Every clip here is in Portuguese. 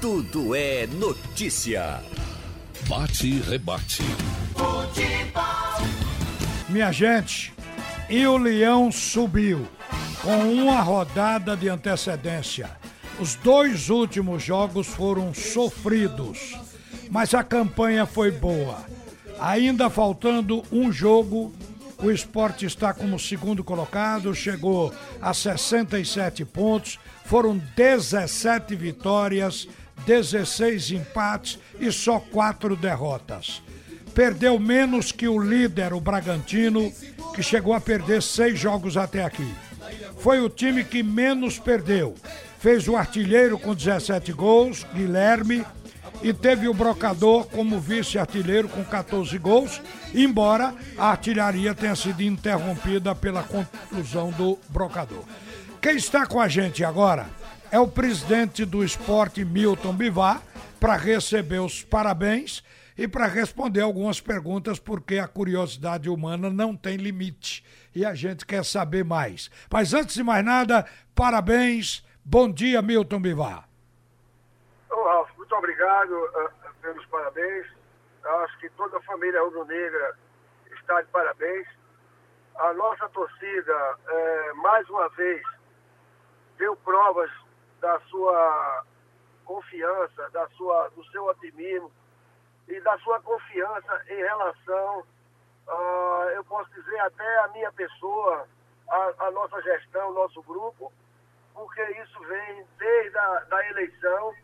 tudo é notícia. Bate e rebate. Futebol. Minha gente, e o Leão subiu com uma rodada de antecedência. Os dois últimos jogos foram sofridos, mas a campanha foi boa. Ainda faltando um jogo, o esporte está como segundo colocado, chegou a 67 pontos, foram 17 vitórias, 16 empates e só 4 derrotas. Perdeu menos que o líder, o Bragantino, que chegou a perder seis jogos até aqui. Foi o time que menos perdeu. Fez o artilheiro com 17 gols, Guilherme, e teve o Brocador como vice-artilheiro com 14 gols, embora a artilharia tenha sido interrompida pela conclusão do Brocador. Quem está com a gente agora é o presidente do esporte, Milton Bivar, para receber os parabéns e para responder algumas perguntas, porque a curiosidade humana não tem limite e a gente quer saber mais. Mas antes de mais nada, parabéns, bom dia, Milton Bivar. Ô, Ralf, muito obrigado uh, pelos parabéns. Acho que toda a família rubro-negra está de parabéns. A nossa torcida, uh, mais uma vez, deu provas da sua confiança, da sua, do seu otimismo e da sua confiança em relação, uh, eu posso dizer, até a minha pessoa, a, a nossa gestão, nosso grupo, porque isso vem desde a da eleição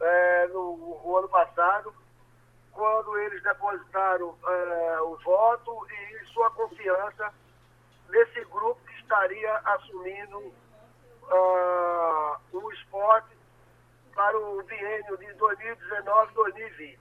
é, no, no, ano passado, quando eles depositaram é, o voto e sua confiança nesse grupo que estaria assumindo uh, o esporte para o biênio de 2019-2020.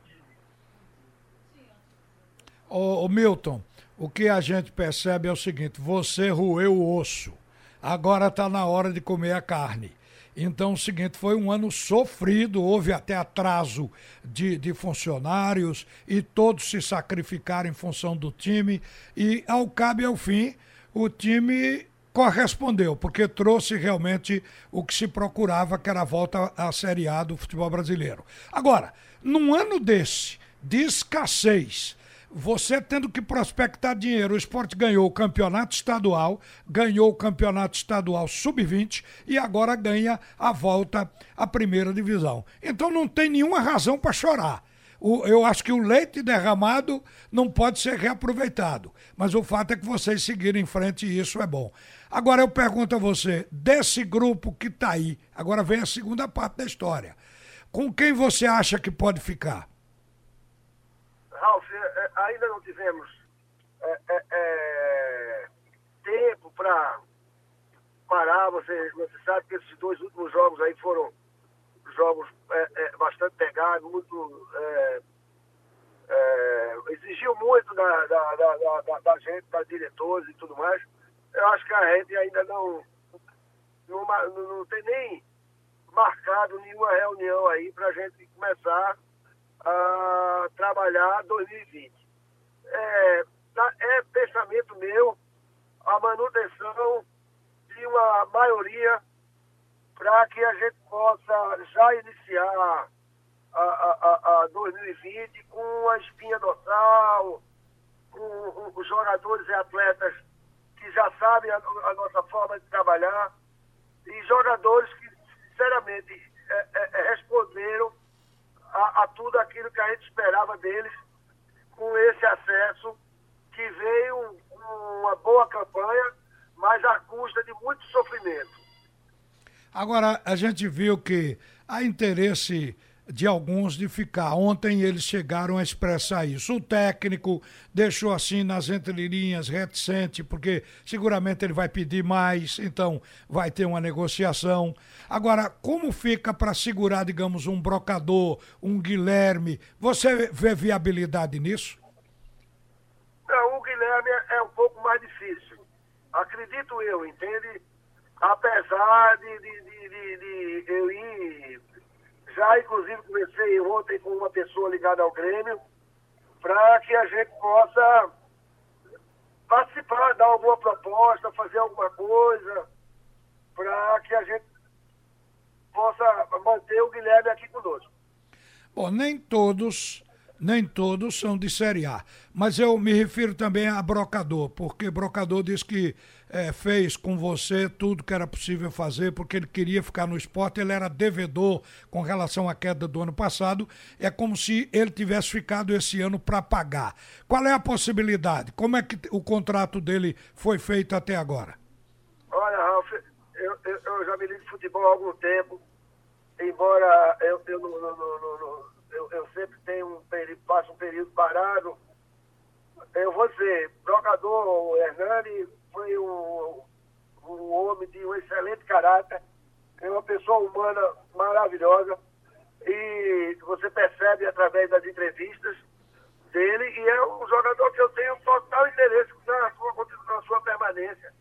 Ô, ô, Milton, o que a gente percebe é o seguinte: você roeu o osso, agora está na hora de comer a carne. Então, o seguinte, foi um ano sofrido, houve até atraso de, de funcionários e todos se sacrificaram em função do time. E, ao cabo e ao fim, o time correspondeu, porque trouxe realmente o que se procurava, que era a volta à Série A do futebol brasileiro. Agora, num ano desse, de escassez, você tendo que prospectar dinheiro, o esporte ganhou o campeonato estadual, ganhou o campeonato estadual sub-20 e agora ganha a volta à primeira divisão. Então não tem nenhuma razão para chorar. O, eu acho que o leite derramado não pode ser reaproveitado. Mas o fato é que vocês seguirem em frente e isso é bom. Agora eu pergunto a você, desse grupo que está aí, agora vem a segunda parte da história. Com quem você acha que pode ficar? Ralf, é, é, ainda não tivemos é, é, é tempo para parar. Você, você sabe que esses dois últimos jogos aí foram jogos bastante pegados, muito. exigiu muito da, da, da, da, da gente, das diretores e tudo mais eu acho que a gente ainda não, não, não tem nem marcado nenhuma reunião aí para a gente começar a trabalhar 2020. É, é pensamento meu a manutenção de uma maioria para que a gente possa já iniciar a, a, a 2020 com a espinha dorsal, com os jogadores e atletas que já sabem a, a nossa forma de trabalhar, e jogadores que, sinceramente, é, é, é, responderam a, a tudo aquilo que a gente esperava deles com esse acesso que veio uma boa campanha, mas à custa de muito sofrimento. Agora, a gente viu que há interesse de alguns de ficar. Ontem eles chegaram a expressar isso. O técnico deixou assim nas entrelinhas reticente, porque seguramente ele vai pedir mais, então vai ter uma negociação. Agora, como fica para segurar, digamos, um brocador, um Guilherme? Você vê viabilidade nisso? Não, o Guilherme é um pouco mais difícil. Acredito eu, entende? Apesar de, de, de, de, eu ir já, inclusive, conversei ontem com uma pessoa ligada ao Grêmio para que a gente possa participar, dar alguma proposta, fazer alguma coisa, para que a gente possa manter o Guilherme aqui conosco. Bom, nem todos nem todos são de Série A. Mas eu me refiro também a Brocador, porque Brocador diz que é, fez com você tudo que era possível fazer, porque ele queria ficar no esporte, ele era devedor com relação à queda do ano passado. É como se ele tivesse ficado esse ano para pagar. Qual é a possibilidade? Como é que o contrato dele foi feito até agora? Olha, Ralf, eu, eu, eu já me ligo de futebol há algum tempo, embora eu, eu não, eu, eu sempre tenho um passo um período parado. Eu vou dizer, jogador Hernani foi um, um homem de um excelente caráter, é uma pessoa humana maravilhosa e você percebe através das entrevistas dele e é um jogador que eu tenho total interesse na sua, na sua permanência,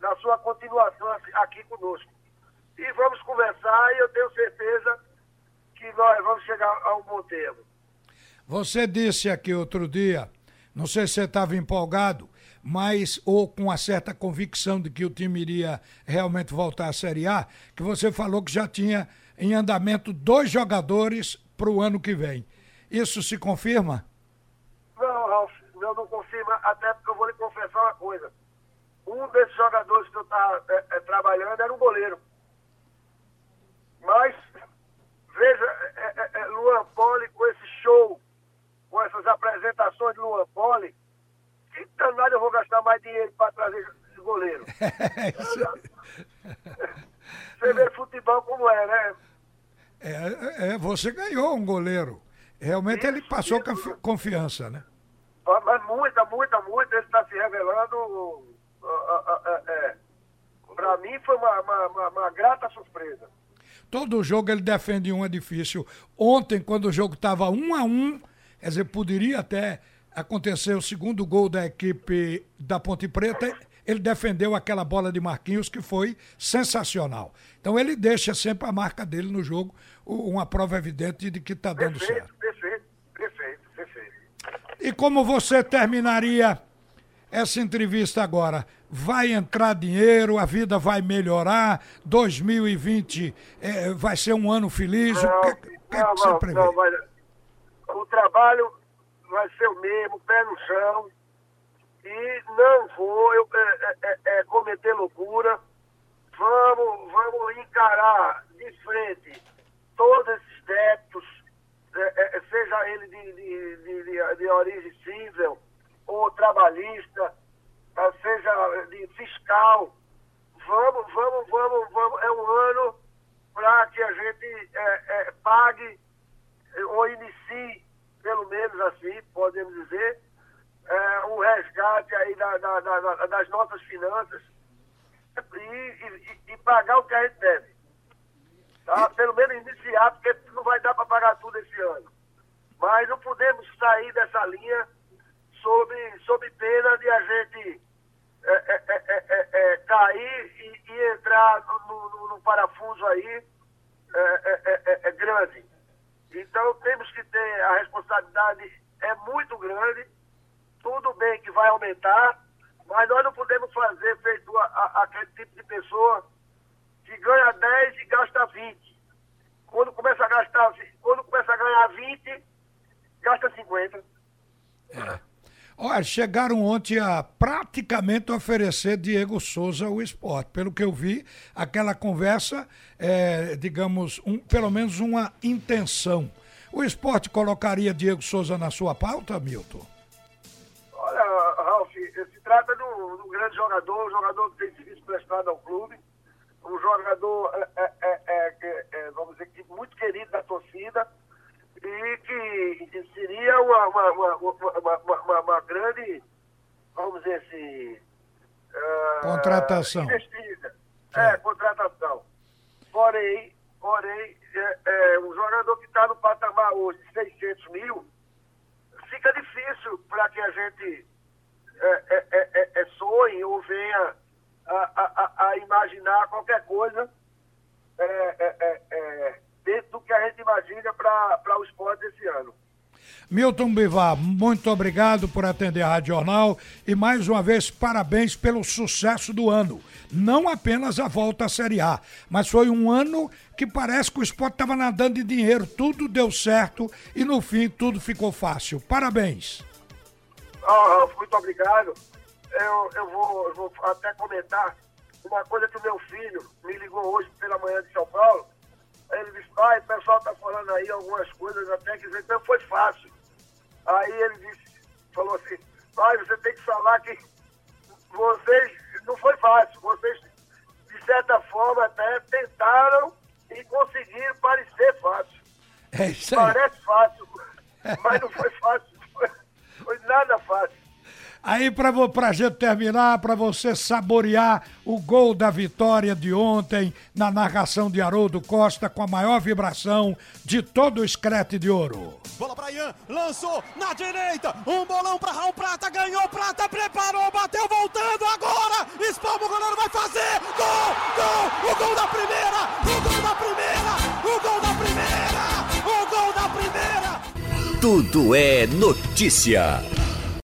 na sua continuação aqui conosco. E vamos conversar e eu tenho certeza nós vamos chegar a um bom termo. Você disse aqui outro dia, não sei se você estava empolgado, mas ou com uma certa convicção de que o time iria realmente voltar à Série A, que você falou que já tinha em andamento dois jogadores para o ano que vem. Isso se confirma? Não, Ralf, eu não confirma, até porque eu vou lhe confessar uma coisa. Um desses jogadores que eu estava é, é, trabalhando era um goleiro. Mas Veja é, é, é, Luan Poli com esse show, com essas apresentações de Luan Poli. Que danado eu vou gastar mais dinheiro para trazer esse goleiro? você vê futebol como é, né? É, é, você ganhou um goleiro. Realmente isso, ele passou isso. confiança, né? Mas muita, muita, muita. Ele está se revelando. É. Para mim foi uma, uma, uma, uma grata surpresa. Todo jogo ele defende um edifício. Ontem, quando o jogo estava um a um, quer dizer, poderia até acontecer o segundo gol da equipe da Ponte Preta, ele defendeu aquela bola de Marquinhos que foi sensacional. Então ele deixa sempre a marca dele no jogo, uma prova evidente de que está dando certo. Perfeito, perfeito, perfeito. E como você terminaria essa entrevista agora. Vai entrar dinheiro, a vida vai melhorar, 2020 é, vai ser um ano feliz. Não, o que, que, não, que você prevê? Não, vai, o trabalho vai ser o mesmo, pé no chão, e não vou eu, é, é, é cometer loucura. Vamos, vamos encarar de frente todos esses débitos, é, é, seja ele de, de, de, de origem civil, ou trabalhista, seja de fiscal. Vamos, vamos, vamos, vamos. É um ano para que a gente é, é, pague ou inicie, pelo menos assim, podemos dizer, é, um resgate aí da, da, da, das nossas finanças e, e, e, pagar o que a gente deve. Tá? Pelo menos iniciar, porque não vai dar para pagar tudo esse ano. Mas não podemos sair dessa linha sob, sob pena de a gente é, é, é, cair e, e, entrar no, no, no parafuso aí é, grande. Então temos que ter, a responsabilidade é muito grande, tudo bem que vai aumentar, mas nós não podemos fazer feito a, a, aquele tipo de pessoa que ganha 10 e gasta 20. Quando começa a gastar, quando começa a ganhar 20, gasta 50. É. Olha, chegaram ontem a praticamente oferecer Diego Souza o esporte. Pelo que eu vi, aquela conversa é, digamos, um, pelo menos uma intenção. O esporte colocaria Diego Souza na sua pauta, Milton? Olha, Ralf, se trata de um, de um grande jogador, um jogador que tem serviço prestado ao clube, um jogador, é, é, é, é, é vamos dizer, muito querido da torcida e que seria uma, uma, uma, uma, grande, vamos dizer assim. Uh, contratação. Investida. É. é, contratação. Porém, porém é, é, um jogador que está no patamar hoje de 600 mil, fica difícil para que a gente é, é, é, é, sonhe ou venha a, a, a imaginar qualquer coisa gente imagina para o esporte esse ano. Milton Bivar, muito obrigado por atender a Rádio Jornal e mais uma vez parabéns pelo sucesso do ano. Não apenas a volta à Série A, mas foi um ano que parece que o esporte estava nadando de dinheiro, tudo deu certo e no fim tudo ficou fácil. Parabéns. Oh, muito obrigado. Eu, eu, vou, eu vou até comentar uma coisa que o meu filho me ligou hoje pela manhã de São Paulo. Ele disse, pai, o pessoal está falando aí algumas coisas até que então foi fácil. Aí ele disse, falou assim, pai, você tem que falar que vocês, não foi fácil, vocês, de certa forma, até tentaram e conseguiram parecer fácil. É isso aí. Parece fácil, mas não foi. Aí, para a gente terminar, para você saborear o gol da vitória de ontem na narração de Haroldo Costa com a maior vibração de todo o escrete de ouro. Bola para Ian, lançou na direita, um bolão para Raul Prata, ganhou Prata, preparou, bateu, voltando agora, espalma o goleiro, vai fazer, gol, gol, o gol da primeira, o gol da primeira, o gol da primeira, o gol da primeira. Tudo é notícia.